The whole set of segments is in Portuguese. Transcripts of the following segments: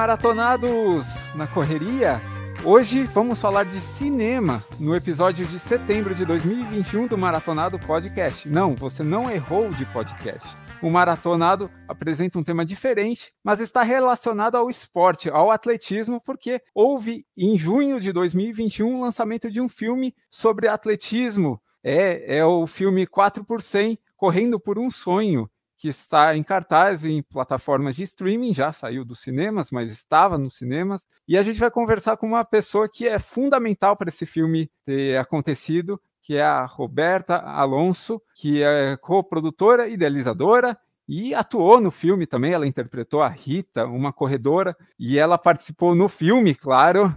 maratonados na correria? Hoje vamos falar de cinema no episódio de setembro de 2021 do Maratonado Podcast. Não, você não errou de podcast. O Maratonado apresenta um tema diferente, mas está relacionado ao esporte, ao atletismo, porque houve em junho de 2021 o lançamento de um filme sobre atletismo. É, é o filme 4 por 100, Correndo por um Sonho, que está em cartaz em plataformas de streaming, já saiu dos cinemas, mas estava nos cinemas. E a gente vai conversar com uma pessoa que é fundamental para esse filme ter acontecido, que é a Roberta Alonso, que é co-produtora, idealizadora e atuou no filme também. Ela interpretou a Rita, uma corredora, e ela participou no filme, claro,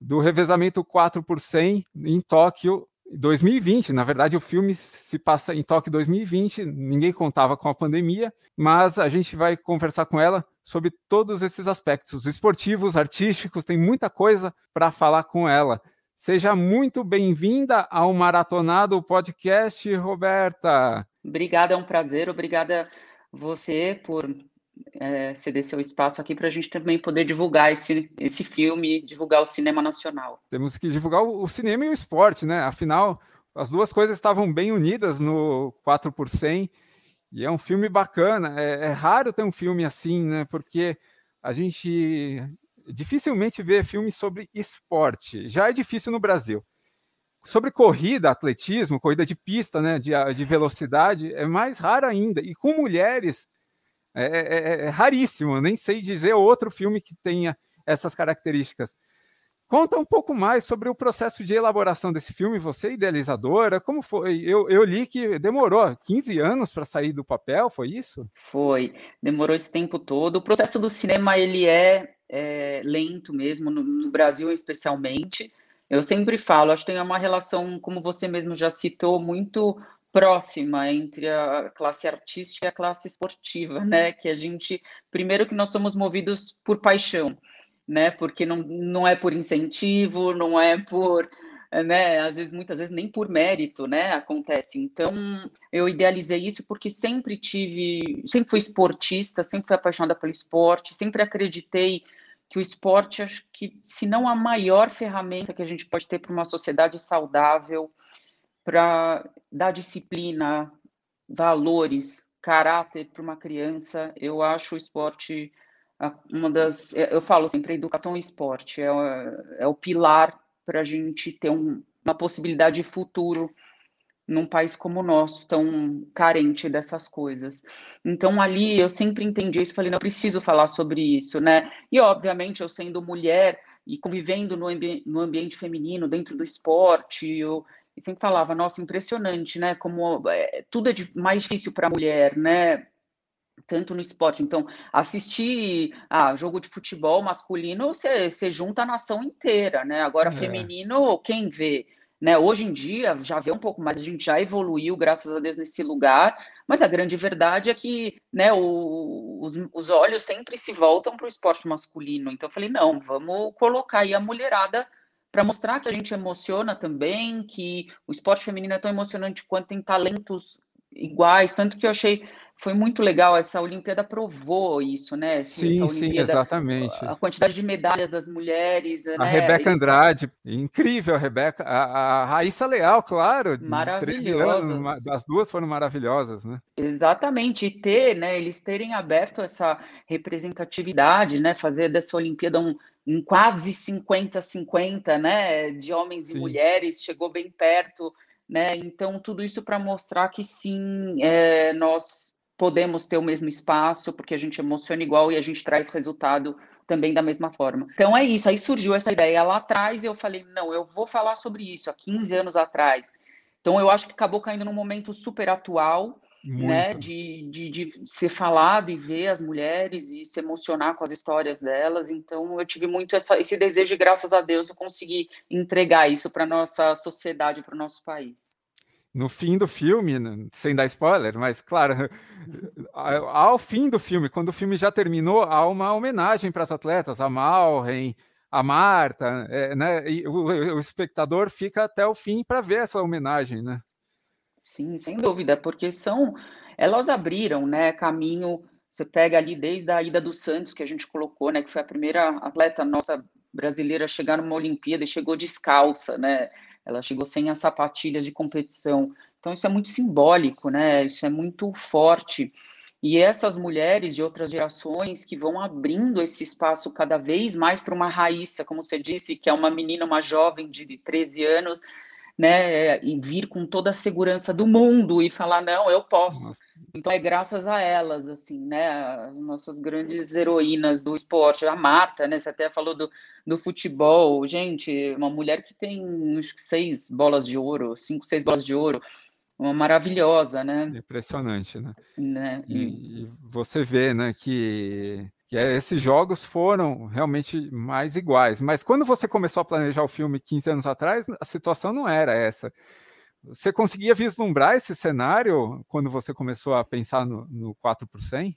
do revezamento 4 por 100 em Tóquio 2020, na verdade, o filme se passa em Tóquio 2020, ninguém contava com a pandemia, mas a gente vai conversar com ela sobre todos esses aspectos esportivos, artísticos, tem muita coisa para falar com ela. Seja muito bem-vinda ao Maratonado Podcast, Roberta. Obrigada, é um prazer. Obrigada você por é, ceder seu espaço aqui para a gente também poder divulgar esse, esse filme, divulgar o cinema nacional. Temos que divulgar o, o cinema e o esporte, né? Afinal, as duas coisas estavam bem unidas no 4 por 100 e é um filme bacana. É, é, raro ter um filme assim, né? Porque a gente dificilmente vê filmes sobre esporte. Já é difícil no Brasil. Sobre corrida, atletismo, corrida de pista, né? De, de velocidade, é mais raro ainda. E com mulheres é é, é, é, raríssimo, nem sei dizer outro filme que tenha essas características. Conta um pouco mais sobre o processo de elaboração desse filme, você idealizadora, como foi? Eu, eu li que demorou 15 anos para sair do papel, foi isso? Foi, demorou esse tempo todo. O processo do cinema, ele é, é lento mesmo, no, no Brasil especialmente. Eu sempre falo, acho que tem uma relação, como você mesmo já citou, muito próxima entre a classe artística e a classe esportiva, né? Que a gente, primeiro que nós somos movidos por paixão, né? Porque não, não é por incentivo, não é por, né? Às vezes, muitas vezes nem por mérito, né? Acontece. Então, eu idealizei isso porque sempre tive, sempre fui esportista, sempre fui apaixonada pelo esporte, sempre acreditei que o esporte, acho que, se não a maior ferramenta que a gente pode ter para uma sociedade saudável, para dar disciplina, valores, caráter para uma criança, eu acho o esporte uma das. Eu falo sempre, educação e esporte é, é o pilar para a gente ter um, uma possibilidade de futuro num país como o nosso, tão carente dessas coisas. Então, ali eu sempre entendi isso, falei, não, preciso falar sobre isso, né? E, obviamente, eu sendo mulher e convivendo no, ambi no ambiente feminino, dentro do esporte, eu, e sempre falava, nossa, impressionante, né? Como é, tudo é mais difícil para a mulher, né? Tanto no esporte. Então, assistir a jogo de futebol masculino, você junta a nação inteira, né? Agora, é. feminino, quem vê? Né? Hoje em dia, já vê um pouco mais, a gente já evoluiu, graças a Deus, nesse lugar, mas a grande verdade é que né, o, os, os olhos sempre se voltam para o esporte masculino. Então, eu falei, não, vamos colocar aí a mulherada para mostrar que a gente emociona também, que o esporte feminino é tão emocionante quanto tem talentos iguais, tanto que eu achei foi muito legal essa Olimpíada provou isso, né? Sim, sim, exatamente. A quantidade de medalhas das mulheres, a né? Rebeca Andrade, incrível, a Rebeca, a, a Raíssa Leal, claro, maravilhosas. as duas foram maravilhosas, né? Exatamente, e ter, né? Eles terem aberto essa representatividade, né? Fazer dessa Olimpíada um um quase 50-50, né, de homens sim. e mulheres, chegou bem perto, né, então tudo isso para mostrar que sim, é, nós podemos ter o mesmo espaço, porque a gente emociona igual e a gente traz resultado também da mesma forma. Então é isso, aí surgiu essa ideia lá atrás e eu falei, não, eu vou falar sobre isso, há 15 anos atrás. Então eu acho que acabou caindo num momento super atual, né, de, de, de, ser falado e ver as mulheres e se emocionar com as histórias delas. Então, eu tive muito essa, esse desejo e, graças a Deus, eu consegui entregar isso para a nossa sociedade, para o nosso país. No fim do filme, sem dar spoiler, mas claro, ao fim do filme, quando o filme já terminou, há uma homenagem para as atletas, a Malren, a Marta, é, né? E o, o espectador fica até o fim para ver essa homenagem, né? Sim, sem dúvida, porque são elas abriram, né, caminho Você pega ali desde a ida do Santos, que a gente colocou, né, que foi a primeira atleta nossa brasileira a chegar numa Olimpíada e chegou descalça, né? Ela chegou sem as sapatilhas de competição. Então isso é muito simbólico, né? Isso é muito forte. E essas mulheres de outras gerações que vão abrindo esse espaço cada vez mais para uma Raíssa, como você disse, que é uma menina, uma jovem de 13 anos, né, e vir com toda a segurança do mundo e falar não, eu posso. Nossa. Então é graças a elas, assim, né, as nossas grandes heroínas do esporte, a Marta, né, você até falou do, do futebol, gente, uma mulher que tem acho que seis bolas de ouro, cinco, seis bolas de ouro, uma maravilhosa, né? Impressionante, né? né? E, e você vê, né, que que esses jogos foram realmente mais iguais. Mas quando você começou a planejar o filme 15 anos atrás, a situação não era essa. Você conseguia vislumbrar esse cenário quando você começou a pensar no, no 4 por 100?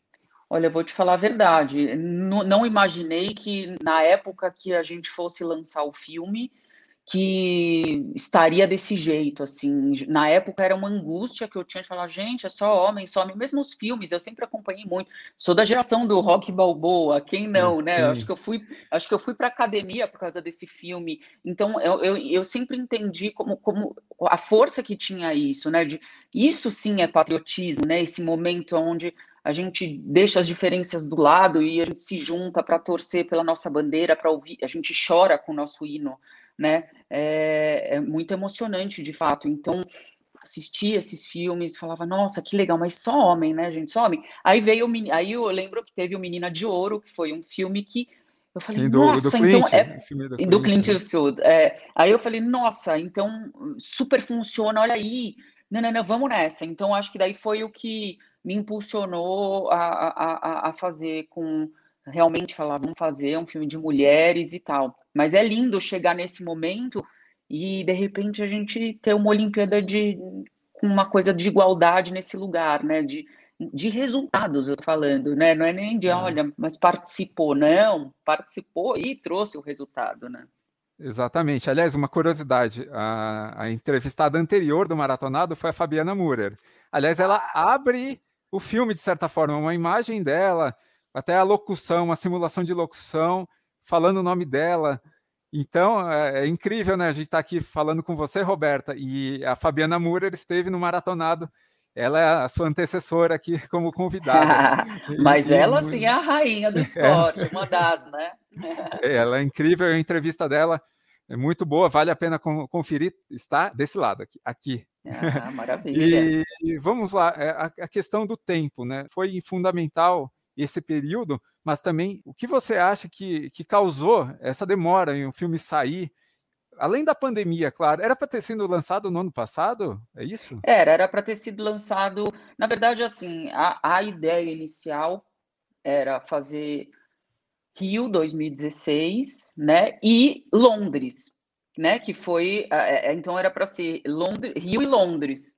Olha, eu vou te falar a verdade. Não, não imaginei que na época que a gente fosse lançar o filme, que estaria desse jeito, assim, na época era uma angústia que eu tinha de falar, gente, é só homem, só homem, mesmo os filmes, eu sempre acompanhei muito, sou da geração do rock balboa, quem não, né, acho que eu fui, acho que eu fui para academia por causa desse filme, então eu, eu, eu, sempre entendi como, como a força que tinha isso, né, de, isso sim é patriotismo, né, esse momento onde a gente deixa as diferenças do lado e a gente se junta para torcer pela nossa bandeira, para ouvir, a gente chora com o nosso hino, né? É, é muito emocionante, de fato. Então, assistia esses filmes, falava, nossa, que legal, mas só homem, né, gente? Só homem. Aí veio o aí eu lembro que teve o Menina de Ouro, que foi um filme que eu falei, Sim, do, nossa, do Clint, então é do, do Clint, Eastwood. É, aí eu falei, nossa, então super funciona, olha aí, não, não, não, vamos nessa. Então acho que daí foi o que me impulsionou a, a, a fazer com realmente falar, vamos fazer um filme de mulheres e tal. Mas é lindo chegar nesse momento e de repente a gente ter uma Olimpíada de com uma coisa de igualdade nesse lugar, né? De, de resultados, eu tô falando, né? Não é nem de, olha, mas participou, não, participou e trouxe o resultado, né? Exatamente. Aliás, uma curiosidade: a, a entrevistada anterior do Maratonado foi a Fabiana Murer. Aliás, ela abre o filme, de certa forma, uma imagem dela, até a locução, uma simulação de locução, falando o nome dela. Então, é, é incrível, né? A gente está aqui falando com você, Roberta, e a Fabiana Murer esteve no Maratonado. Ela é a sua antecessora aqui como convidada. Mas e, ela, sim, é a rainha do esporte, é. uma das, né? É, ela é incrível, a entrevista dela é muito boa, vale a pena conferir. Está desse lado aqui. aqui. Ah, maravilha. e, vamos lá, é, a, a questão do tempo, né? Foi fundamental esse período, mas também o que você acha que, que causou essa demora em o filme sair? Além da pandemia, claro, era para ter sido lançado no ano passado? É isso? Era, era para ter sido lançado. Na verdade, assim, a, a ideia inicial era fazer Rio 2016, né? E Londres, né? Que foi. É, então era para ser Londres, Rio e Londres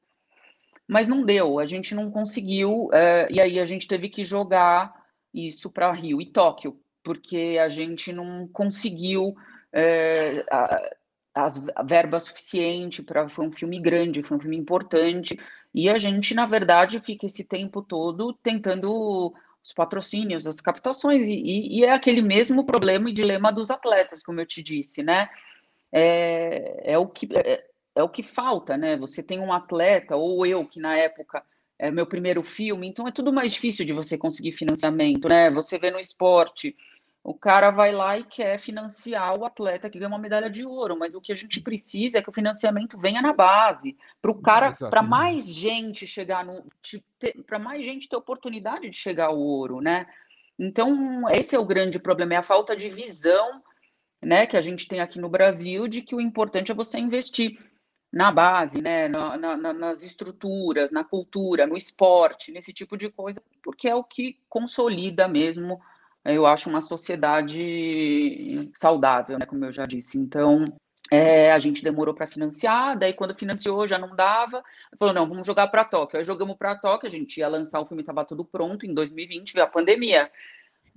mas não deu, a gente não conseguiu, é, e aí a gente teve que jogar isso para Rio e Tóquio, porque a gente não conseguiu é, a, as verbas suficiente para foi um filme grande, foi um filme importante, e a gente, na verdade, fica esse tempo todo tentando os patrocínios, as captações, e, e é aquele mesmo problema e dilema dos atletas, como eu te disse, né? É, é o que é, é o que falta, né? Você tem um atleta, ou eu, que na época é meu primeiro filme, então é tudo mais difícil de você conseguir financiamento, né? Você vê no esporte, o cara vai lá e quer financiar o atleta que ganha uma medalha de ouro, mas o que a gente precisa é que o financiamento venha na base, para o cara, para mais gente chegar no, para mais gente ter oportunidade de chegar ao ouro, né? Então, esse é o grande problema, é a falta de visão, né, que a gente tem aqui no Brasil de que o importante é você investir na base, né, na, na, nas estruturas, na cultura, no esporte, nesse tipo de coisa, porque é o que consolida mesmo, eu acho, uma sociedade saudável, né, como eu já disse. Então, é, a gente demorou para financiar, daí quando financiou já não dava, falou, não, vamos jogar para Tóquio. Aí jogamos para Tóquio, a gente ia lançar o filme, estava tudo pronto, em 2020 veio a pandemia.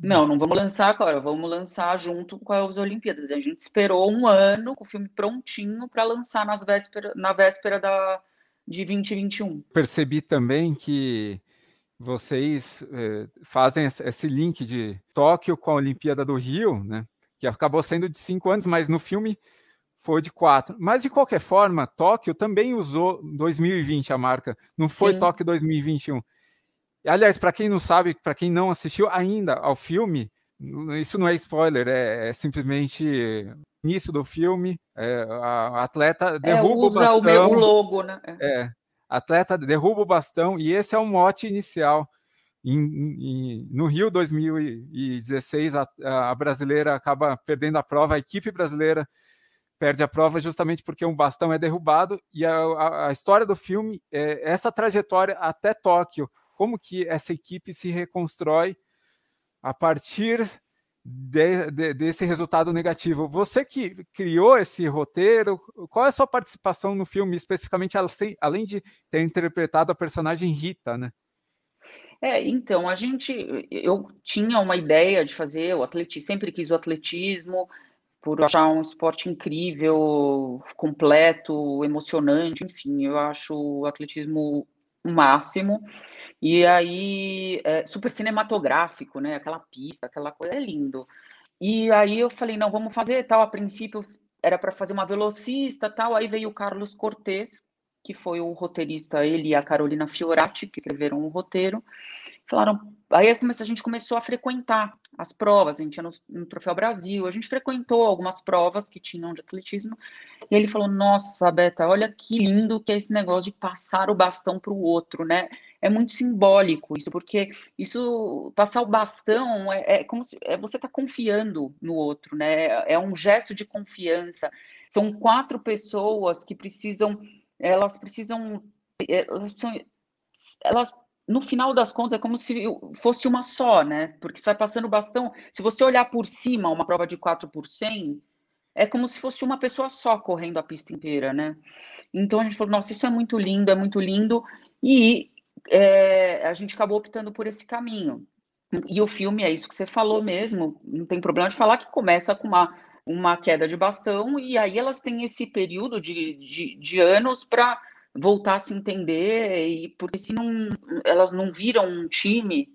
Não, não vamos lançar agora, vamos lançar junto com as Olimpíadas. A gente esperou um ano com o filme prontinho para lançar nas véspera, na véspera da, de 2021. Percebi também que vocês eh, fazem esse link de Tóquio com a Olimpíada do Rio, né? Que acabou sendo de cinco anos, mas no filme foi de quatro. Mas de qualquer forma, Tóquio também usou 2020 a marca, não foi Sim. Tóquio 2021. Aliás, para quem não sabe, para quem não assistiu ainda ao filme, isso não é spoiler, é, é simplesmente início do filme. É, a, atleta é, derruba é, o bastão. O logo, né? É. é, atleta derruba o bastão e esse é o mote inicial. Em, em, no Rio 2016, a, a brasileira acaba perdendo a prova, a equipe brasileira perde a prova justamente porque um bastão é derrubado e a, a, a história do filme é essa trajetória até Tóquio, como que essa equipe se reconstrói a partir de, de, desse resultado negativo. Você que criou esse roteiro, qual é a sua participação no filme, especificamente além de ter interpretado a personagem Rita, né? É, então, a gente, eu tinha uma ideia de fazer o atletismo, sempre quis o atletismo, por achar um esporte incrível, completo, emocionante, enfim, eu acho o atletismo máximo. E aí, é, super cinematográfico, né? Aquela pista, aquela coisa, é lindo. E aí eu falei, não, vamos fazer tal. A princípio era para fazer uma velocista tal. Aí veio o Carlos Cortez, que foi o roteirista, ele e a Carolina Fiorati, que escreveram o roteiro. Falaram, aí a gente começou a frequentar as provas, a gente ia no, no, Troféu Brasil, a gente frequentou algumas provas que tinham de atletismo, e ele falou, nossa, Beta, olha que lindo que é esse negócio de passar o bastão para o outro, né? É muito simbólico isso, porque isso, passar o bastão é, é como se é, você está confiando no outro, né? É um gesto de confiança. São quatro pessoas que precisam, elas precisam, é, elas no final das contas, é como se fosse uma só, né? Porque você vai passando o bastão. Se você olhar por cima uma prova de 4 por 100, é como se fosse uma pessoa só correndo a pista inteira, né? Então a gente falou, nossa, isso é muito lindo, é muito lindo. E é, a gente acabou optando por esse caminho. E o filme é isso que você falou mesmo, não tem problema de falar que começa com uma, uma queda de bastão, e aí elas têm esse período de, de, de anos para voltar a se entender, e porque se não, elas não viram um time,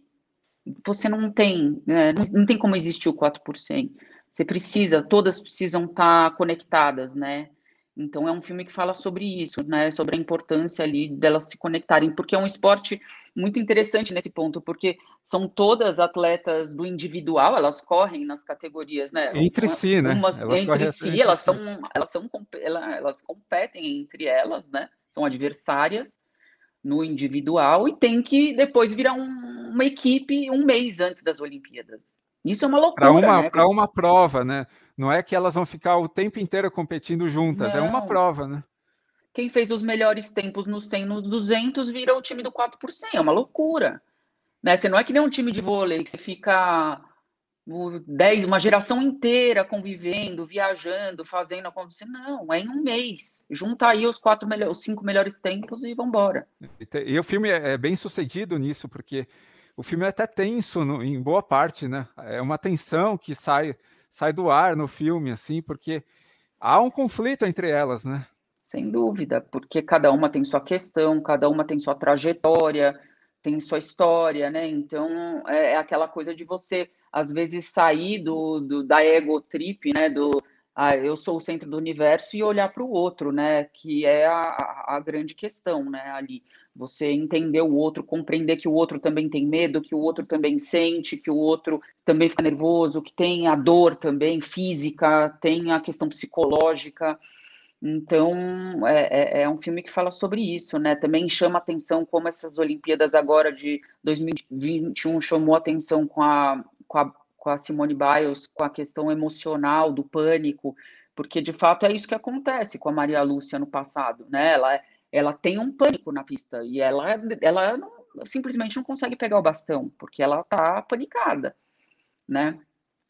você não tem, né, não, tem como existir o 4%. Você precisa, todas precisam estar conectadas, né? Então é um filme que fala sobre isso, né? Sobre a importância ali delas se conectarem, porque é um esporte muito interessante nesse ponto, porque são todas atletas do individual, elas correm nas categorias, né? Entre si, né? Umas, entre si, elas são, elas são, elas competem entre elas, né? são adversárias no individual e tem que depois virar um, uma equipe um mês antes das Olimpíadas. Isso é uma loucura. Para uma, né? uma prova, né? Não é que elas vão ficar o tempo inteiro competindo juntas, Não. é uma prova, né? Quem fez os melhores tempos nos 100, nos 200 vira o time do 4 por 100, é uma loucura. Né? Você não é que nem um time de vôlei que você fica 10, uma geração inteira convivendo, viajando, fazendo acontecer. Não, é em um mês. Junta aí os quatro melhores, os cinco melhores tempos e vambora. E, e o filme é, é bem sucedido nisso, porque o filme é até tenso no, em boa parte, né? É uma tensão que sai, sai do ar no filme, assim, porque há um conflito entre elas, né? Sem dúvida, porque cada uma tem sua questão, cada uma tem sua trajetória, tem sua história, né? Então é, é aquela coisa de você às vezes sair do, do da ego trip, né? Do ah, eu sou o centro do universo e olhar para o outro, né? Que é a, a grande questão, né? Ali você entender o outro, compreender que o outro também tem medo, que o outro também sente, que o outro também fica nervoso, que tem a dor também física, tem a questão psicológica. Então, é, é, é, um filme que fala sobre isso, né? Também chama atenção como essas Olimpíadas agora de 2021 chamou atenção com a, com a, com a Simone Biles, com a questão emocional do pânico, porque de fato é isso que acontece com a Maria Lúcia no passado, né? Ela, ela tem um pânico na pista e ela, ela não, simplesmente não consegue pegar o bastão, porque ela tá panicada, né?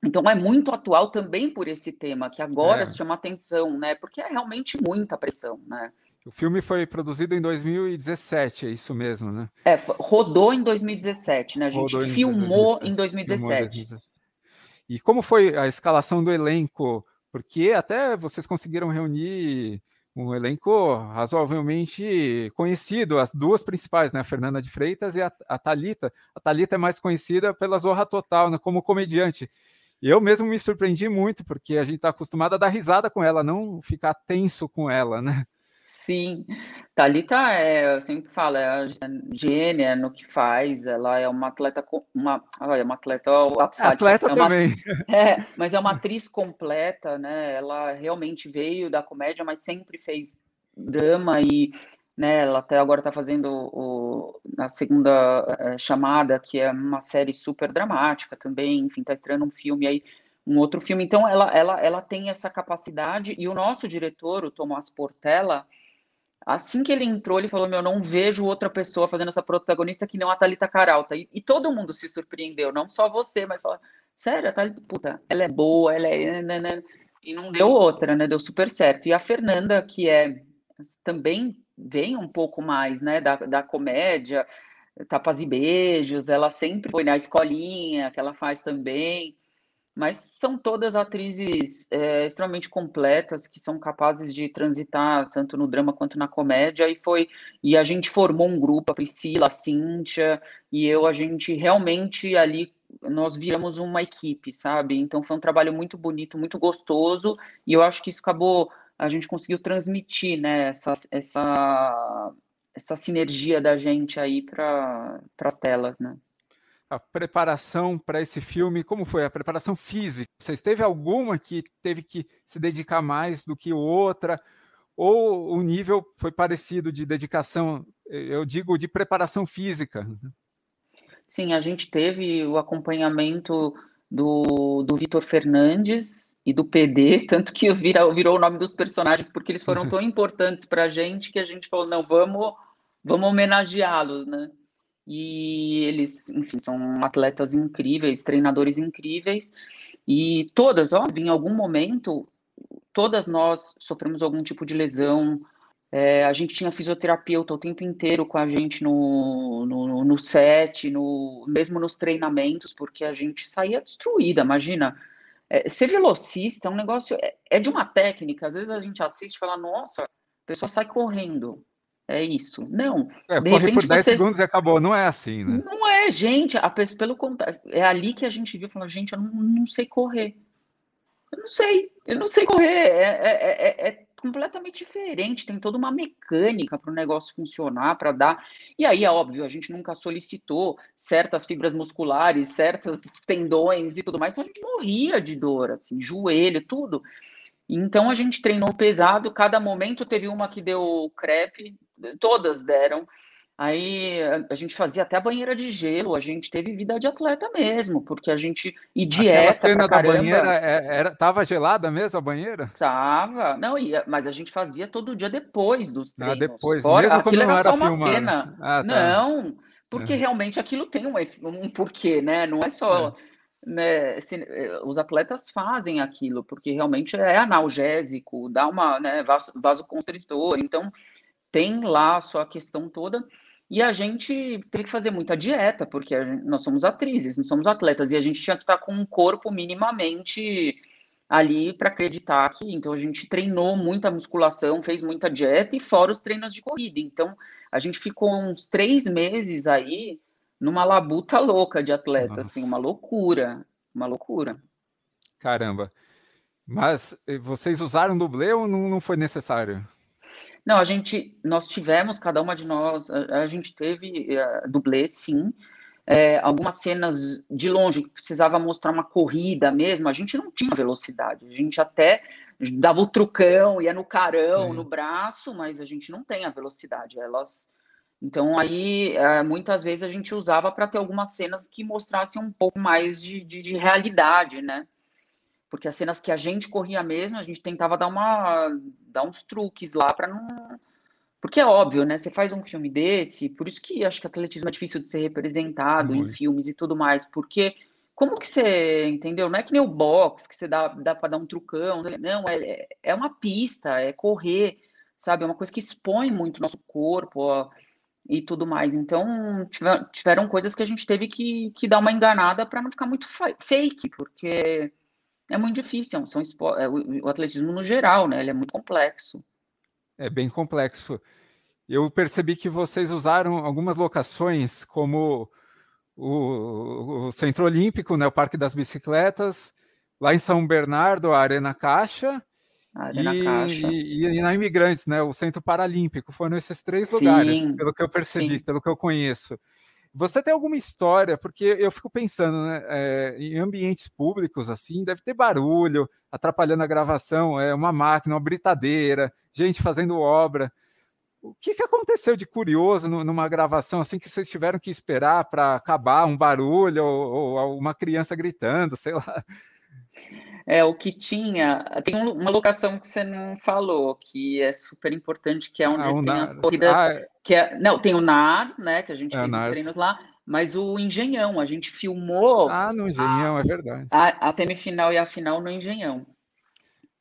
Então é muito atual também por esse tema, que agora é. se chama atenção, né? Porque é realmente muita pressão, né? O filme foi produzido em 2017, é isso mesmo, né? É, rodou em 2017, né? A gente rodou filmou em 2017. Filmou em 2017. E como foi a escalação do elenco? Porque até vocês conseguiram reunir um elenco razoavelmente conhecido, as duas principais, né, a Fernanda de Freitas e a, a Talita. A Talita é mais conhecida pela Zorra Total, né, como comediante. Eu mesmo me surpreendi muito, porque a gente está acostumado a dar risada com ela, não ficar tenso com ela, né? Sim, Thalita é, eu sempre falo, é a gênia no que faz, ela é uma atleta, uma, é uma atleta, atleta é uma, também. É, mas é uma atriz completa, né? Ela realmente veio da comédia, mas sempre fez drama e, né? Ela até agora está fazendo o, a segunda é, chamada, que é uma série super dramática também, enfim, está estreando um filme aí um outro filme. Então, ela, ela, ela tem essa capacidade, e o nosso diretor, o Tomás Portela, Assim que ele entrou, ele falou: Meu, não vejo outra pessoa fazendo essa protagonista que não a Thalita Caralta. E, e todo mundo se surpreendeu, não só você, mas fala: Sério, a Thalita, puta, ela é boa, ela é. Né, né, né. E não deu outra, né? Deu super certo. E a Fernanda, que é também vem um pouco mais, né, da, da comédia, tapas e beijos, ela sempre foi na escolinha, que ela faz também mas são todas atrizes é, extremamente completas que são capazes de transitar tanto no drama quanto na comédia. E foi e a gente formou um grupo a Priscila a Cíntia e eu a gente realmente ali nós viramos uma equipe sabe? Então foi um trabalho muito bonito muito gostoso e eu acho que isso acabou a gente conseguiu transmitir né essa essa essa sinergia da gente aí para as telas né a preparação para esse filme, como foi a preparação física? Vocês teve alguma que teve que se dedicar mais do que outra? Ou o nível foi parecido de dedicação, eu digo, de preparação física? Sim, a gente teve o acompanhamento do, do Vitor Fernandes e do PD, tanto que virou, virou o nome dos personagens, porque eles foram tão importantes para a gente que a gente falou, não, vamos, vamos homenageá-los, né? E eles, enfim, são atletas incríveis, treinadores incríveis, e todas, óbvio, em algum momento, todas nós sofremos algum tipo de lesão, é, a gente tinha fisioterapeuta o tempo inteiro com a gente no, no, no set, no, mesmo nos treinamentos, porque a gente saía destruída, imagina. É, ser velocista é um negócio, é, é de uma técnica, às vezes a gente assiste e fala, nossa, a pessoa sai correndo é isso. Não. É, de corre repente, por 10 você... segundos e acabou. Não é assim, né? Não é, gente. A pessoa, pelo contrário, é ali que a gente viu falando, gente, eu não, não sei correr. Eu não sei, eu não sei correr. É, é, é, é completamente diferente. Tem toda uma mecânica para o negócio funcionar, para dar. E aí, é óbvio, a gente nunca solicitou certas fibras musculares, certos tendões e tudo mais. Então a gente morria de dor, assim, joelho, tudo. Então a gente treinou pesado, cada momento teve uma que deu crepe, todas deram. Aí a gente fazia até a banheira de gelo, a gente teve vida de atleta mesmo, porque a gente e dieta Aquela cena da banheira é, era tava gelada mesmo a banheira? Tava. Não, ia, mas a gente fazia todo dia depois dos ah, treinos. Ah, depois, Fora, mesmo quando não era, só uma filmado. cena. Ah, tá. Não, porque é. realmente aquilo tem um, um porquê, né? Não é só é né, se, eh, os atletas fazem aquilo, porque realmente é analgésico, dá uma né, vasoconstritor, então tem lá a sua questão toda. E a gente teve que fazer muita dieta, porque gente, nós somos atrizes, não somos atletas, e a gente tinha que estar com um corpo minimamente ali para acreditar que. Então a gente treinou muita musculação, fez muita dieta e fora os treinos de corrida. Então a gente ficou uns três meses aí numa labuta louca de atleta, assim, Nossa. assim, uma loucura, uma loucura. Caramba. Mas eh, vocês usaram dublê ou não, não foi necessário? Não, a gente, nós tivemos, cada uma de nós, a, a gente teve uh, dublê, sim. É, algumas cenas de longe que precisava mostrar uma corrida mesmo, a gente não tinha velocidade. A gente até dava o trucão, ia no carão, sim. no braço, mas a gente não tem a velocidade. Elas então, aí, eh, muitas vezes a gente usava para ter algumas cenas que mostrassem um pouco mais de, de, de, realidade, né? Porque as cenas que a gente corria mesmo, a gente tentava dar, uma, dar uns truques lá para não. Porque é óbvio, né? Você faz um filme desse, por isso que acho que atletismo é difícil de ser representado Muito. em filmes e tudo mais, porque como que você, entendeu? Não é que nem o box, que você dá, dá para dar um trucão, não, é, é uma pista, é correr, sabe? É uma coisa que expõe muito o nosso corpo, ó e tudo mais. Então, tiveram coisas que a gente teve que, que dar uma enganada para não ficar muito fake, porque é muito difícil. São, é, o atletismo no geral, né? Ele é muito complexo. É bem complexo. Eu percebi que vocês usaram algumas locações, como o, o Centro Olímpico, né, o Parque das Bicicletas, lá em São Bernardo, a Arena Caixa, Arena e, Caixa. E, e, na Imigrantes, né, o Centro Paralímpico. Foram esses três sim, lugares, pelo que eu percebi, sim. pelo que eu conheço. Você tem alguma história? Porque eu fico pensando, né, é, em ambientes públicos assim, deve ter barulho, atrapalhando a gravação, é uma máquina, uma britadeira, gente fazendo obra. O que, que aconteceu de curioso numa gravação assim que vocês tiveram que esperar para acabar um barulho ou, ou, uma criança gritando, sei lá? É, o que tinha. Tem uma locação que você não falou, que é super importante, que é onde ah, tem as corridas. Ah, é. que é, não, tem o NAD, né? Que a gente é, fez os treinos lá, mas o Engenhão, a gente filmou. Ah, no Engenhão, a, é verdade. A, a, semifinal e a final no Engenhão.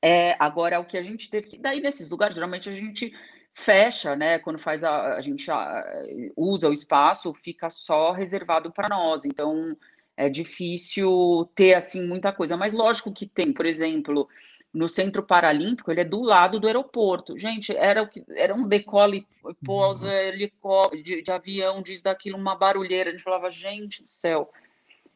É, agora, o que a gente teve que. Daí, nesses lugares, geralmente a gente fecha, né? Quando faz a, a gente usa o espaço, fica só reservado para nós. Então é difícil ter assim muita coisa, mas lógico que tem, por exemplo, no Centro Paralímpico, ele é do lado do aeroporto. Gente, era o que era um decole pós de, de avião, diz daquilo uma barulheira, a gente falava, gente do céu.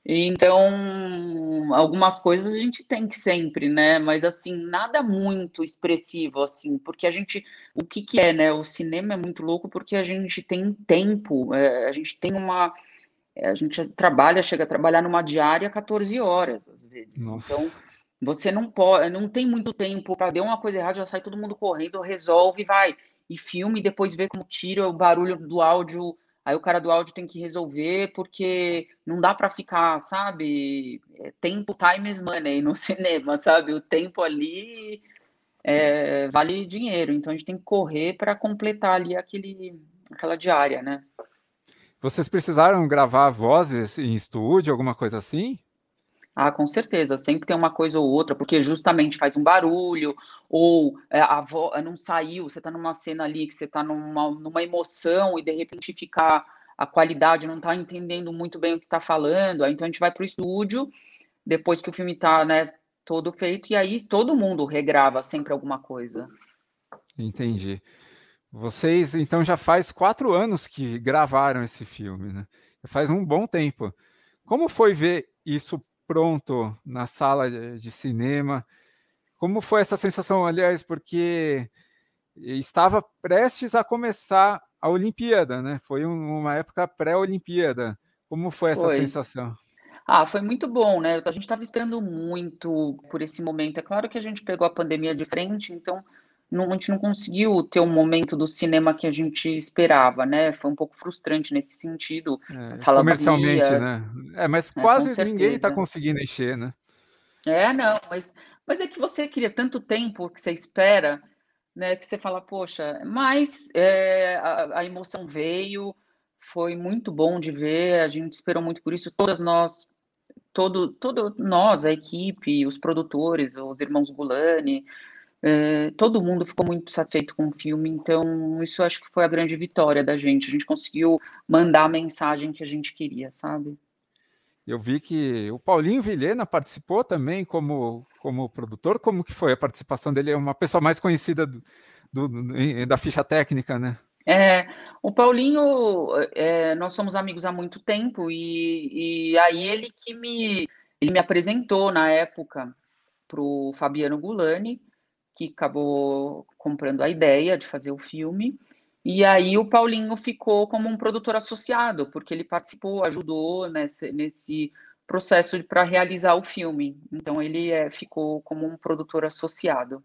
Então, algumas coisas a gente tem que sempre, né? Mas assim, nada muito expressivo assim, porque a gente, o que que é, né? O cinema é muito louco porque a gente tem tempo, é, a gente tem uma é, a gente trabalha, chega a trabalhar numa diária 14 horas, às vezes. Nossa. Então, você não pode, não tem muito tempo para dar uma coisa errada, já sai todo mundo correndo, resolve, vai. E filme, depois vê como tira o barulho do áudio. Aí o cara do áudio tem que resolver, porque não dá para ficar, sabe? É, tempo, time is money no cinema, sabe? O tempo ali é, vale dinheiro. Então a gente tem que correr para completar ali aquele, aquela diária, né? Vocês precisaram gravar vozes em estúdio, alguma coisa assim? Ah, com certeza, sempre tem uma coisa ou outra, porque justamente faz um barulho, ou é, a voz não saiu, você está numa cena ali que você está numa, numa emoção e de repente fica a qualidade, não está entendendo muito bem o que está falando, aí então a gente vai para o estúdio, depois que o filme está né, todo feito, e aí todo mundo regrava sempre alguma coisa. Entendi. Vocês, então, já faz quatro anos que gravaram esse filme, né? Faz um bom tempo. Como foi ver isso pronto na sala de cinema? Como foi essa sensação, aliás, porque estava prestes a começar a Olimpíada, né? Foi uma época pré-Olimpíada. Como foi essa foi. sensação? Ah, foi muito bom, né? A gente estava esperando muito por esse momento. É claro que a gente pegou a pandemia de frente, então não, a gente não conseguiu ter um momento do cinema que a gente esperava, né? Foi um pouco frustrante nesse sentido. É, comercialmente, vazias, né? É, mas é, quase ninguém está conseguindo encher, né? É, não, mas, mas é que você queria tanto tempo que você espera, né? Que você fala, poxa, mas é, a, a emoção veio, foi muito bom de ver, a gente esperou muito por isso, todas nós todo, todo nós, a equipe, os produtores, os irmãos Gulani, é, todo mundo ficou muito satisfeito com o filme, então isso acho que foi a grande vitória da gente. A gente conseguiu mandar a mensagem que a gente queria, sabe? Eu vi que o Paulinho Vilhena participou também como, como produtor. Como que foi a participação dele? É uma pessoa mais conhecida do, do, do da ficha técnica, né? É, o Paulinho, é, nós somos amigos há muito tempo e, e aí ele que me, ele me apresentou na época para o Fabiano Gulani que acabou comprando a ideia de fazer o filme. E aí o Paulinho ficou como um produtor associado, porque ele participou, ajudou nesse, nesse processo para realizar o filme. Então ele é, ficou como um produtor associado.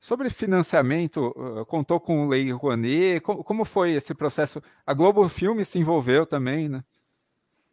Sobre financiamento, contou com Lei Rouanet? Como foi esse processo? A Globo Filme se envolveu também, né?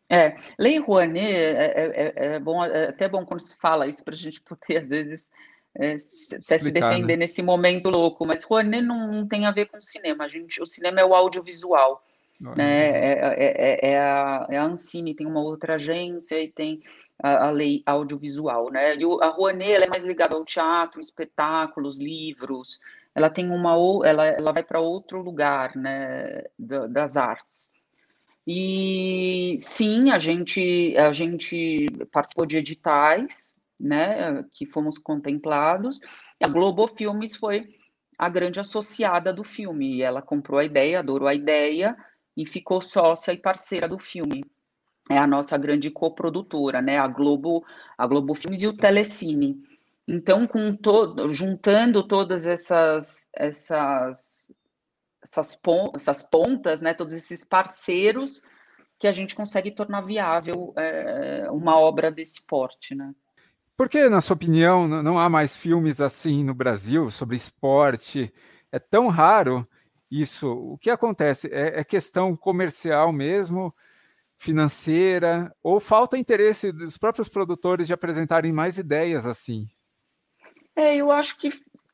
É, Lei Rouanet é, é, é, é bom, é até bom quando se fala isso para a gente poder, às vezes, é, se defender né? nesse momento louco, mas Rouanet não, não, tem a ver com cinema, a gente, o cinema é o audiovisual, né? É, é, é, é, a, é a Ancine, tem uma outra agência e tem a, a lei audiovisual, né? E o, a Rouanet ela é mais ligada ao teatro, espetáculos, livros, ela tem uma ela, ela vai para outro lugar, né, das artes. E sim, a gente a gente participou de editais, né, que fomos contemplados. A Globo Filmes foi a grande associada do filme. E ela comprou a ideia, adorou a ideia e ficou sócia e parceira do filme. É a nossa grande coprodutora, né? A Globo, a Globo Filmes e o Telecine. Então, com todo, juntando todas essas essas essas, pon essas pontas, né? Todos esses parceiros que a gente consegue tornar viável é, uma obra desse porte, né? Por que, na sua opinião, não há mais filmes assim no Brasil sobre esporte? É tão raro isso. O que acontece? É, é questão comercial mesmo, financeira, ou falta interesse dos próprios produtores de apresentarem mais ideias assim? É, eu acho que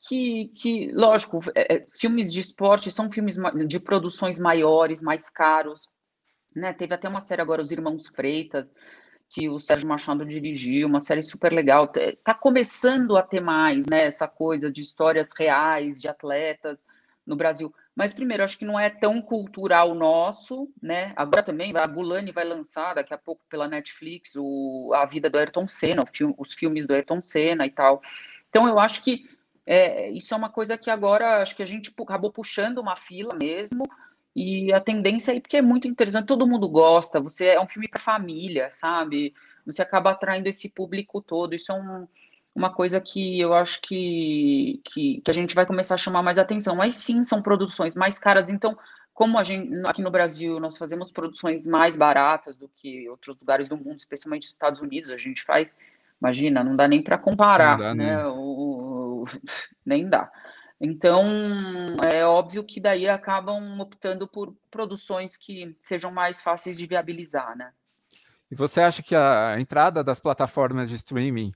que, que, lógico, é, é filmes de esporte são filmes de produções maiores, mais caros, né? Teve até uma série agora, Os Irmãos Freitas, que o Sérgio Machado dirigiu, uma série super legal. Tá começando a ter mais, né, essa coisa de histórias reais de atletas no Brasil. Mas primeiro, acho que não é tão cultural nosso, né? Agora também a Gulani vai lançar daqui a pouco pela Netflix o, a vida do Ayrton Senna, filme, os filmes do Ayrton Senna e tal. Então eu acho que é, isso é uma coisa que agora acho que a gente acabou puxando uma fila mesmo. E a tendência aí, porque é muito interessante, todo mundo gosta, você é um filme para família, sabe? Você acaba atraindo esse público todo. Isso é um, uma coisa que eu acho que, que, que, a gente vai começar a chamar mais atenção. Mas sim, são produções mais caras. Então, como a gente, aqui no Brasil nós fazemos produções mais baratas do que outros lugares do mundo, especialmente os Estados Unidos, a gente faz, imagina, não dá nem para comparar, dá, né? né? O, o, nem dá. Então, é óbvio que daí acabam optando por produções que sejam mais fáceis de viabilizar, né? E você acha que a entrada das plataformas de streaming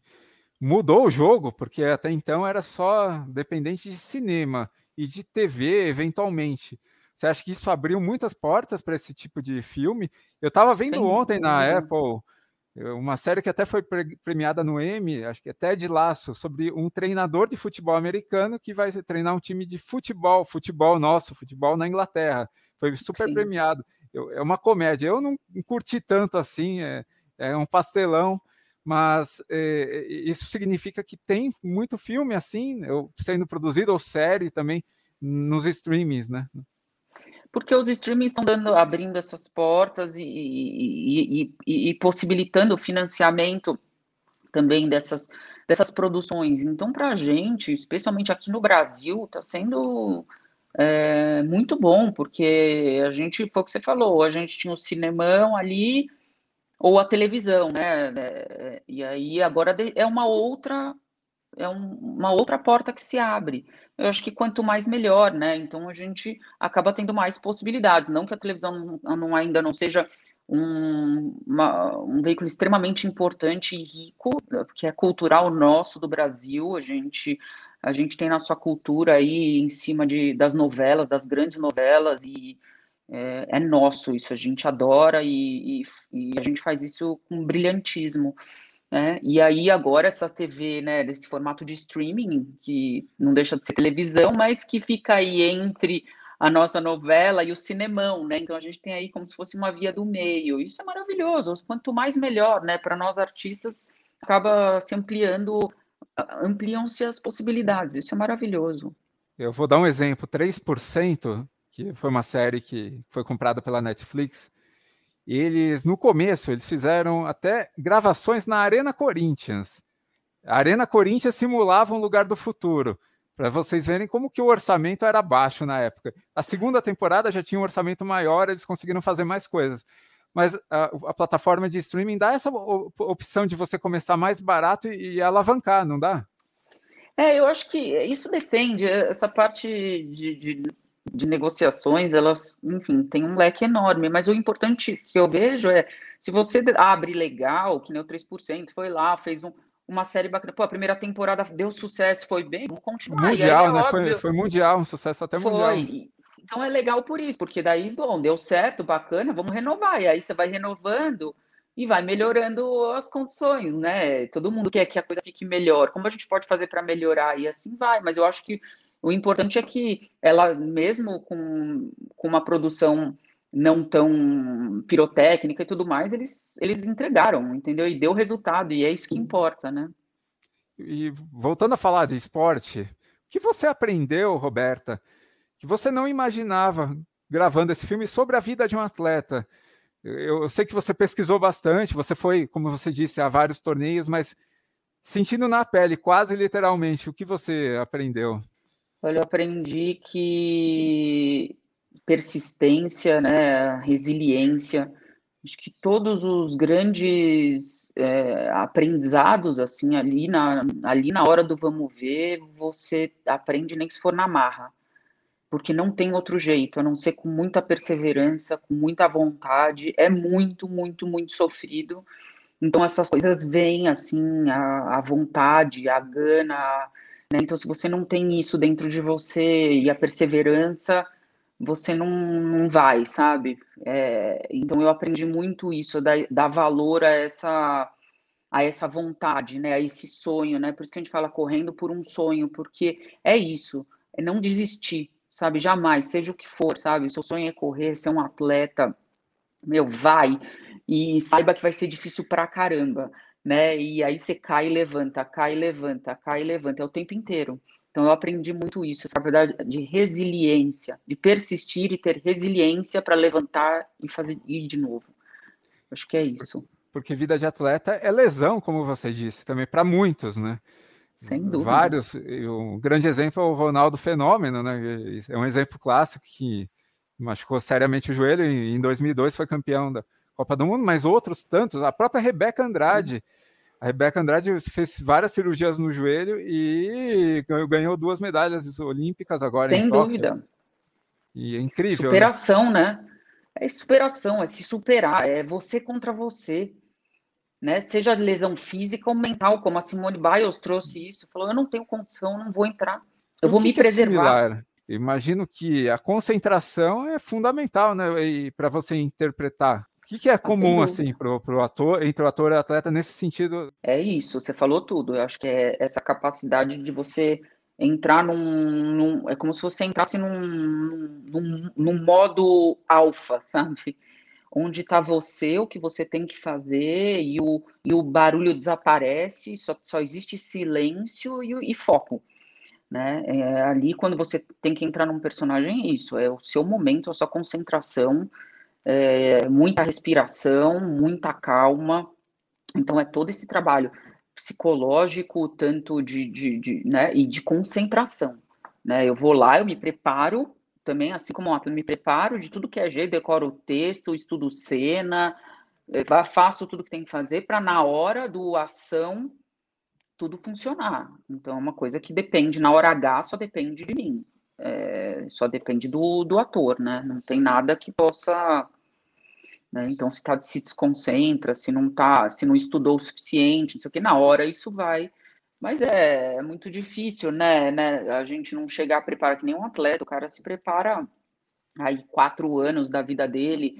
mudou o jogo? Porque até então era só dependente de cinema e de TV, eventualmente. Você acha que isso abriu muitas portas para esse tipo de filme? Eu estava vendo ontem na Apple uma série que até foi premiada no Emmy, acho que até de laço, sobre um treinador de futebol americano que vai treinar um time de futebol, futebol nosso, futebol na Inglaterra. Foi super Sim. premiado. Eu, é uma comédia. Eu não curti tanto assim, é, é um pastelão, mas é, isso significa que tem muito filme assim, eu, sendo produzido ou série também nos streamings, né? Porque os streamings estão dando, abrindo essas portas e, e, e, e, possibilitando o financiamento também dessas, dessas produções. Então, para a gente, especialmente aqui no Brasil, está sendo é, muito bom, porque a gente, foi o que você falou, a gente tinha o cinemão ali ou a televisão, né? É, e aí agora é uma outra é um, uma outra porta que se abre. Eu acho que quanto mais melhor, né? Então a gente acaba tendo mais possibilidades. Não que a televisão não, não ainda não seja um, uma, um, veículo extremamente importante e rico, que é cultural nosso do Brasil. A gente a gente tem na sua cultura aí em cima de, das novelas, das grandes novelas e é, é nosso isso. A gente adora e, e, e a gente faz isso com brilhantismo. Né? E aí agora essa TV, né, desse formato de streaming, que não deixa de ser televisão, mas que fica aí entre a nossa novela e o cinemão, né? Então a gente tem aí como se fosse uma via do meio. Isso é maravilhoso. Quanto mais melhor, né? Para nós artistas acaba se ampliando, ampliam-se as possibilidades. Isso é maravilhoso. Eu vou dar um exemplo, 3%, que foi uma série que foi comprada pela Netflix, eles, no começo, eles fizeram até gravações na Arena Corinthians. A Arena Corinthians simulava um lugar do futuro, para vocês verem como que o orçamento era baixo na época. A segunda temporada já tinha um orçamento maior, eles conseguiram fazer mais coisas. Mas a, a plataforma de streaming dá essa opção de você começar mais barato e, e alavancar, não dá? É, eu acho que isso depende, essa parte de, de de negociações, elas, enfim, tem um leque enorme, mas o importante que eu vejo é, se você abre legal, que nem o 3%, foi lá, fez um, uma série bacana, pô, a primeira temporada deu sucesso, foi bem, vamos continuar. Mundial, aí, é né? Foi, foi, mundial, um sucesso até foi. mundial. Então é legal por isso, porque daí, bom, deu certo, bacana, vamos renovar, e aí você vai renovando e vai melhorando as condições, né? Todo mundo quer que a coisa fique melhor. Como a gente pode fazer para melhorar? E assim vai, mas eu acho que o importante é que ela, mesmo com, com uma produção não tão pirotécnica e tudo mais, eles, eles entregaram, entendeu? E deu resultado, e é isso que importa, né? E voltando a falar de esporte, que você aprendeu, Roberta, que você não imaginava gravando esse filme sobre a vida de um atleta? Eu, eu sei que você pesquisou bastante, você foi, como você disse, a vários torneios, mas sentindo na pele, quase literalmente, o que você aprendeu? Olha, eu aprendi que persistência, né, resiliência, acho que todos os grandes é, aprendizados assim ali na, ali na hora do vamos ver, você aprende nem se for na marra, porque não tem outro jeito, a não ser com muita perseverança, com muita vontade, é muito, muito, muito sofrido. Então essas coisas vêm assim, a, a vontade, a gana, né? Então se você não tem isso dentro de você e a perseverança, você não, não vai, sabe? É, então eu aprendi muito isso, dar, valor a essa a essa vontade, né, a esse sonho, né? Por isso que a gente fala correndo por um sonho, porque é isso, é não desistir, sabe? Jamais, seja o que for, sabe? O seu sonho é correr, ser um atleta, meu, vai e saiba que vai ser difícil pra caramba, né? E aí você cai e levanta, cai e levanta, cai e levanta, é o tempo inteiro. Então eu aprendi muito isso, essa verdade de resiliência, de persistir e ter resiliência para levantar e fazer ir de novo. Acho que é isso. Porque vida de atleta é lesão, como você disse, também para muitos, né? Sem dúvida. Vários. Um grande exemplo é o Ronaldo Fenômeno, né? É um exemplo clássico que machucou seriamente o joelho e em 2002 foi campeão da Copa do Mundo, mas outros tantos. A própria Rebeca Andrade. Uhum a Rebeca Andrade fez várias cirurgias no joelho e ganhou duas medalhas olímpicas agora. Sem dúvida. E é incrível. Né? Superação, né? né? É superação, é se superar, é você contra você. Né? Seja lesão física ou mental, como a Simone Biles trouxe isso, falou: eu não tenho condição, não vou entrar, eu vou me é preservar. É Imagino que a concentração é fundamental, né? Para você interpretar que, que é comum, assim, pro, pro ator, entre o ator e o atleta nesse sentido? É isso, você falou tudo. Eu acho que é essa capacidade de você entrar num, num é como se você entrasse num, num, num modo alfa, sabe? Onde está você, o que você tem que fazer, e o, e o barulho desaparece, só, só existe silêncio e, e foco. Né? É, ali, quando você tem que entrar num personagem, é isso, é o seu momento, a sua concentração, é, muita respiração, muita calma. Então, é todo esse trabalho psicológico, tanto de, de, de né, e de concentração. Né? Eu vou lá, eu me preparo também, assim como ontem, eu me preparo de tudo que é jeito, decoro o texto, estudo cena, eh, faço tudo que tem que fazer para na hora do ação tudo funcionar. Então, é uma coisa que depende, na hora H, só depende de mim é, só depende do, do ator, né? Não tem nada que possa. Né? Então, se, tá, se desconcentra, se não tá, se não estudou o suficiente, não sei o que, na hora isso vai. Mas é, é muito difícil, né, né? A gente não chegar a preparar que nem um atleta, o cara se prepara aí quatro anos da vida dele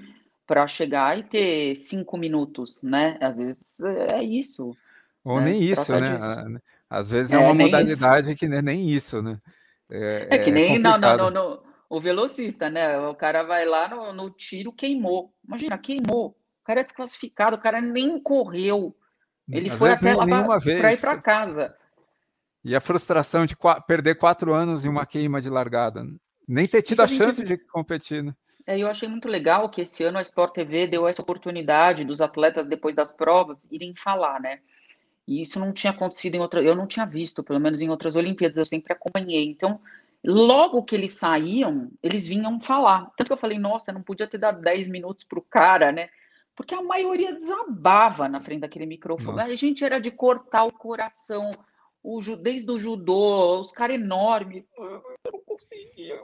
para chegar e ter cinco minutos, né? Às vezes é isso. Ou né? nem isso, né? Disso. Às vezes é, é uma modalidade isso. que não é nem isso, né? É, é que é nem o velocista, né? O cara vai lá no, no tiro, queimou. Imagina, queimou. O cara é desclassificado, o cara nem correu. Ele Às foi até lá para ir para casa. E a frustração de qu perder quatro anos em uma queima de largada. Nem ter tido a chance de competir, né? É, eu achei muito legal que esse ano a Sport TV deu essa oportunidade dos atletas, depois das provas, irem falar, né? E isso não tinha acontecido em outra, eu não tinha visto, pelo menos em outras Olimpíadas, eu sempre acompanhei. Então, logo que eles saíam, eles vinham falar. Tanto que eu falei, nossa, não podia ter dado 10 minutos para o cara, né? Porque a maioria desabava na frente daquele microfone. Nossa. A gente era de cortar o coração, o, desde o judô, os caras enormes. Eu não conseguia.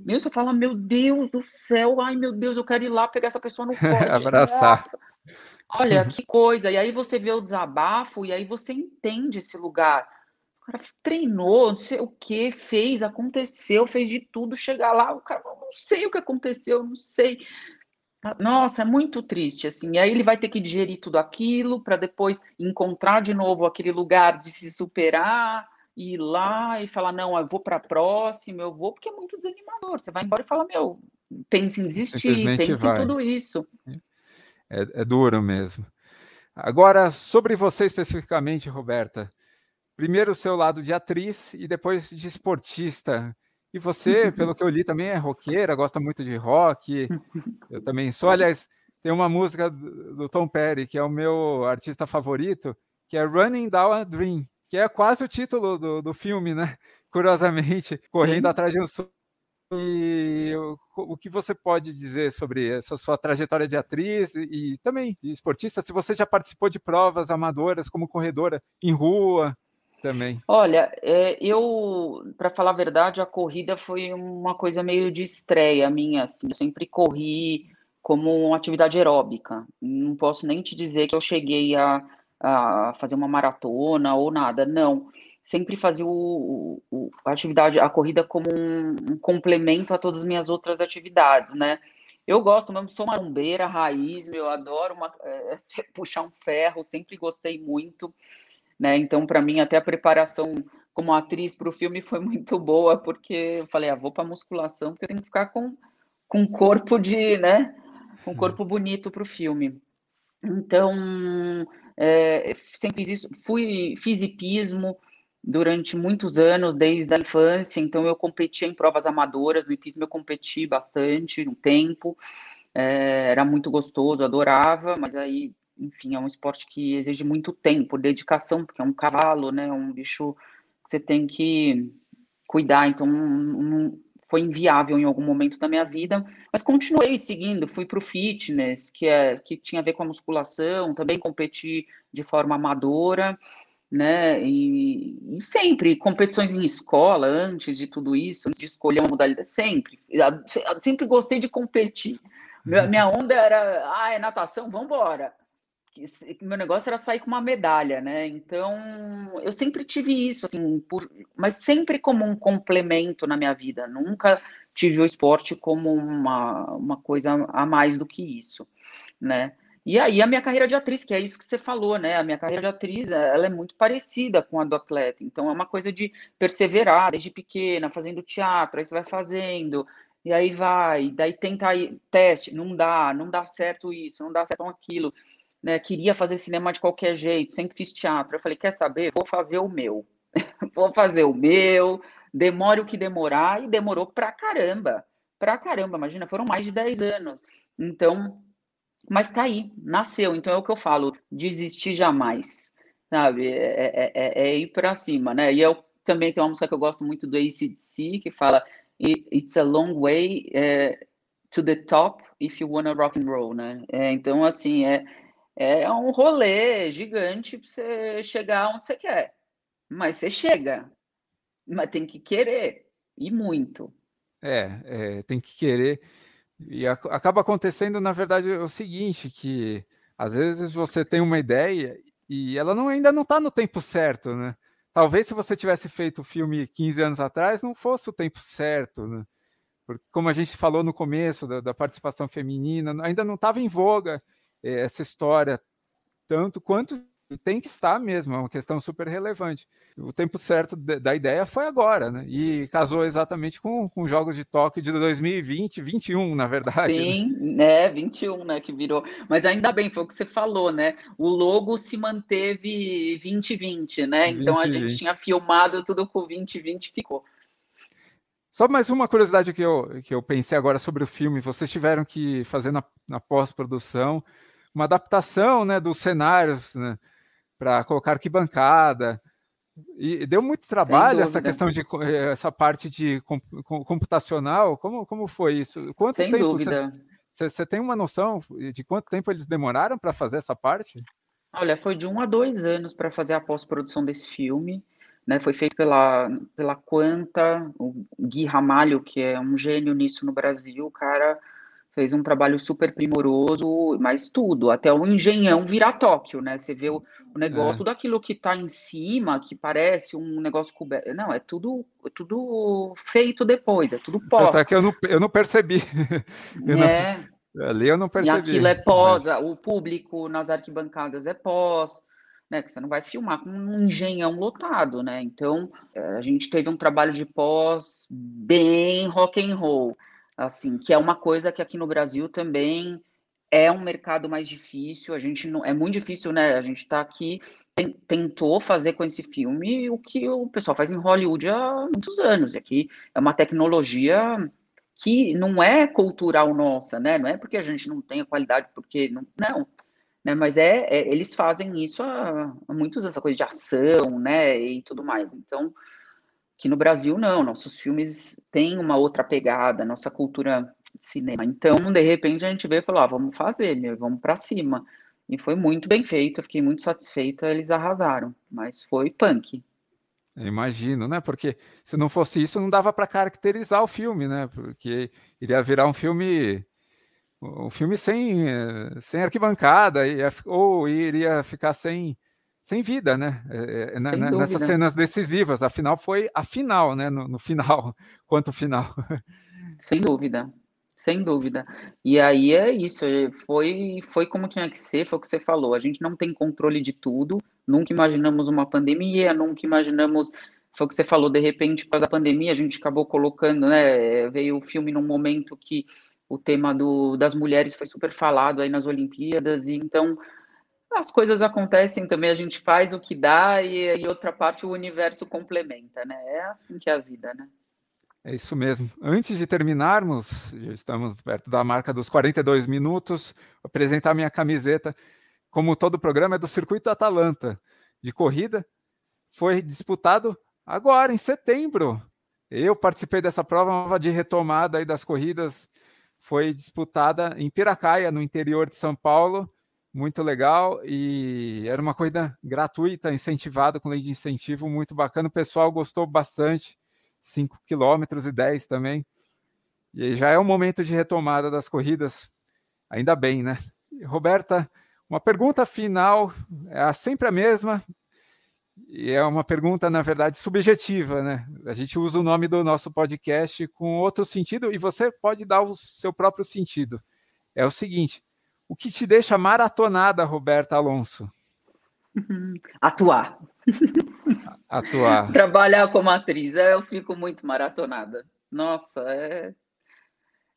Meu, você fala, meu Deus do céu, ai meu Deus, eu quero ir lá pegar essa pessoa no corte. Abraçar. Nossa. Olha que coisa. E aí você vê o desabafo e aí você entende esse lugar. O cara treinou, não sei o que, fez, aconteceu, fez de tudo, chegar lá, o cara, não sei o que aconteceu, não sei. Nossa, é muito triste, assim. E aí ele vai ter que digerir tudo aquilo para depois encontrar de novo aquele lugar de se superar, ir lá e falar, não, eu vou para a próxima, eu vou, porque é muito desanimador. Você vai embora e fala, meu, pense em desistir, pense vai. em tudo isso. É é, é duro mesmo. Agora, sobre você especificamente, Roberta, primeiro o seu lado de atriz e depois de esportista. E você, pelo que eu li, também é roqueira, gosta muito de rock. Eu também sou. Aliás, tem uma música do Tom Perry, que é o meu artista favorito, que é Running Down a Dream, que é quase o título do, do filme, né? Curiosamente, correndo Sim. atrás de um sonho. E o, o que você pode dizer sobre essa sua trajetória de atriz e, e também de esportista? Se você já participou de provas amadoras como corredora em rua, também. Olha, é, eu, para falar a verdade, a corrida foi uma coisa meio de estreia minha, assim, eu sempre corri como uma atividade aeróbica. Não posso nem te dizer que eu cheguei a, a fazer uma maratona ou nada, não. Sempre fazia o, o, a atividade, a corrida como um, um, complemento a todas as minhas outras atividades, né? Eu gosto mesmo, sou marombeira, raiz, eu adoro uma, é, puxar um ferro, sempre gostei muito né? Então, para mim, até a preparação como atriz para o filme foi muito boa, porque eu falei, ah, vou para musculação, porque eu tenho que ficar com com um corpo de, né? Com um corpo bonito para o filme. Então, é, sempre fiz isso, fui, fiz hipismo durante muitos anos, desde a infância, então eu competia em provas amadoras, no hipismo eu competi bastante, um tempo, é, era muito gostoso, adorava, mas aí enfim, é um esporte que exige muito tempo, dedicação, porque é um cavalo, né? Um bicho que você tem que cuidar, então não, foi inviável em algum momento da minha vida, mas continuei seguindo, fui para o fitness, que é que tinha a ver com a musculação, também competi de forma amadora, né? E, e, sempre competições em escola, antes de tudo isso, antes de escolher uma modalidade, sempre, sempre gostei de competir. Minha onda era, ah, é natação, vamos embora meu negócio era sair com uma medalha, né? Então, eu sempre tive isso, assim, por, mas sempre como um complemento na minha vida. Nunca tive o esporte como uma, uma coisa a mais do que isso, né? E aí a minha carreira de atriz, que é isso que você falou, né? A minha carreira de atriz, ela é muito parecida com a do atleta. Então é uma coisa de perseverar desde pequena, fazendo teatro, aí você vai fazendo, e aí vai, daí tenta aí, teste, não dá, não dá certo isso, não dá certo aquilo né, queria fazer cinema de qualquer jeito, sempre fiz teatro. Eu falei, quer saber? Vou fazer o meu. Vou fazer o meu, demore o que demorar, e demorou pra caramba. Pra caramba, imagina, foram mais de 10 anos. Então, mas tá aí, nasceu. Então é o que eu falo, desistir jamais, sabe? É, é, é, é ir para cima, né? E eu também tenho uma música que eu gosto muito do ACDC, que fala It's a long way uh, to the top if you wanna rock and roll, né? É, então, assim, é, é um rolê gigante para você chegar onde você quer. Mas você chega. Mas tem que querer. E muito. É, é tem que querer. E a, acaba acontecendo, na verdade, o seguinte, que às vezes você tem uma ideia e ela não, ainda não está no tempo certo, né? Talvez se você tivesse feito o filme 15 anos atrás, não fosse o tempo certo, né? Porque, como a gente falou no começo da, da participação feminina, ainda não estava em voga essa história tanto quanto tem que estar mesmo, é uma questão super relevante. O tempo certo da ideia foi agora, né? E casou exatamente com, com os Jogos de Tóquio de 2020, 21, na verdade. Né? Sim, né? 21, né? Que virou. Mas ainda bem, foi o que você falou, né? O logo se manteve 2020, né? Então 20, a gente 20. tinha filmado tudo com 2020 ficou. Só mais uma curiosidade que eu, que eu pensei agora sobre o filme. Vocês tiveram que fazer na, na pós-produção uma adaptação né, dos cenários né, para colocar arquibancada. E deu muito trabalho essa questão de eh, essa parte de computacional. Como, como foi isso? Quanto Sem tempo dúvida. Você, você tem uma noção de quanto tempo eles demoraram para fazer essa parte? Olha, foi de um a dois anos para fazer a pós-produção desse filme. Né, foi feito pela, pela Quanta, o Gui Ramalho, que é um gênio nisso no Brasil, o cara fez um trabalho super primoroso, mas tudo, até o engenhão virar Tóquio, né? Você vê o, o negócio, é. tudo aquilo que está em cima, que parece um negócio coberto. Não, é tudo, é tudo feito depois, é tudo pós. Até que eu não, eu não percebi. eu é. Não, ali eu não percebi. E aquilo é pós, mas... o público nas arquibancadas é pós. Né, que você não vai filmar com um engenhão lotado, né? Então, a gente teve um trabalho de pós bem rock and roll assim, que é uma coisa que aqui no Brasil também é um mercado mais difícil, a gente não é muito difícil, né? A gente está aqui tentou fazer com esse filme o que o pessoal faz em Hollywood há muitos anos. E aqui é uma tecnologia que não é cultural nossa, né? Não é porque a gente não tem a qualidade, porque não, não né? Mas é, é eles fazem isso há, há muitos essa coisa de ação, né? E tudo mais. Então, que no Brasil não, nossos filmes têm uma outra pegada, nossa cultura cinema. Então, de repente, a gente veio e falou: ah, vamos fazer, vamos para cima. E foi muito bem feito, eu fiquei muito satisfeita, eles arrasaram, mas foi punk. Eu imagino, né? Porque se não fosse isso, não dava para caracterizar o filme, né? Porque iria virar um filme um filme sem, sem arquibancada, ou iria ficar sem, sem vida, né? É, é, sem Nessas cenas decisivas. Afinal, foi a final, né? No, no final, quanto final. Sem dúvida. Sem dúvida. E aí é isso, é, foi, foi como tinha que ser, foi o que você falou. A gente não tem controle de tudo, nunca imaginamos uma pandemia, nunca imaginamos. Foi o que você falou, de repente, após a pandemia, a gente acabou colocando, né? Veio o filme num momento que o tema do, das mulheres foi super falado aí nas Olimpíadas, e então as coisas acontecem também, a gente faz o que dá e, e outra parte o universo complementa, né? É assim que é a vida, né? É isso mesmo. Antes de terminarmos, já estamos perto da marca dos 42 minutos, vou apresentar minha camiseta. Como todo o programa é do Circuito Atalanta de corrida, foi disputado agora em setembro. Eu participei dessa prova de retomada aí das corridas, foi disputada em Piracaia, no interior de São Paulo, muito legal e era uma corrida gratuita, incentivada com lei de incentivo, muito bacana. O pessoal gostou bastante 5 quilômetros e 10 também. E já é o momento de retomada das corridas, ainda bem, né? Roberta, uma pergunta final, é sempre a mesma, e é uma pergunta, na verdade, subjetiva, né? A gente usa o nome do nosso podcast com outro sentido e você pode dar o seu próprio sentido. É o seguinte: o que te deixa maratonada, Roberta Alonso? Atuar. Atuar. Trabalhar como atriz, eu fico muito maratonada. Nossa, é,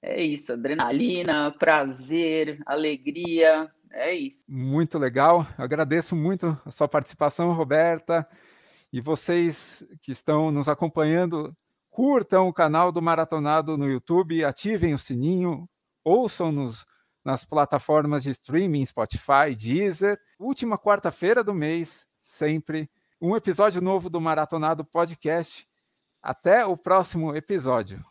é isso, adrenalina, prazer, alegria, é isso. Muito legal. Eu agradeço muito a sua participação, Roberta. E vocês que estão nos acompanhando, curtam o canal do Maratonado no YouTube, ativem o sininho, ouçam-nos nas plataformas de streaming, Spotify, Deezer. Última quarta-feira do mês, sempre um episódio novo do Maratonado Podcast. Até o próximo episódio.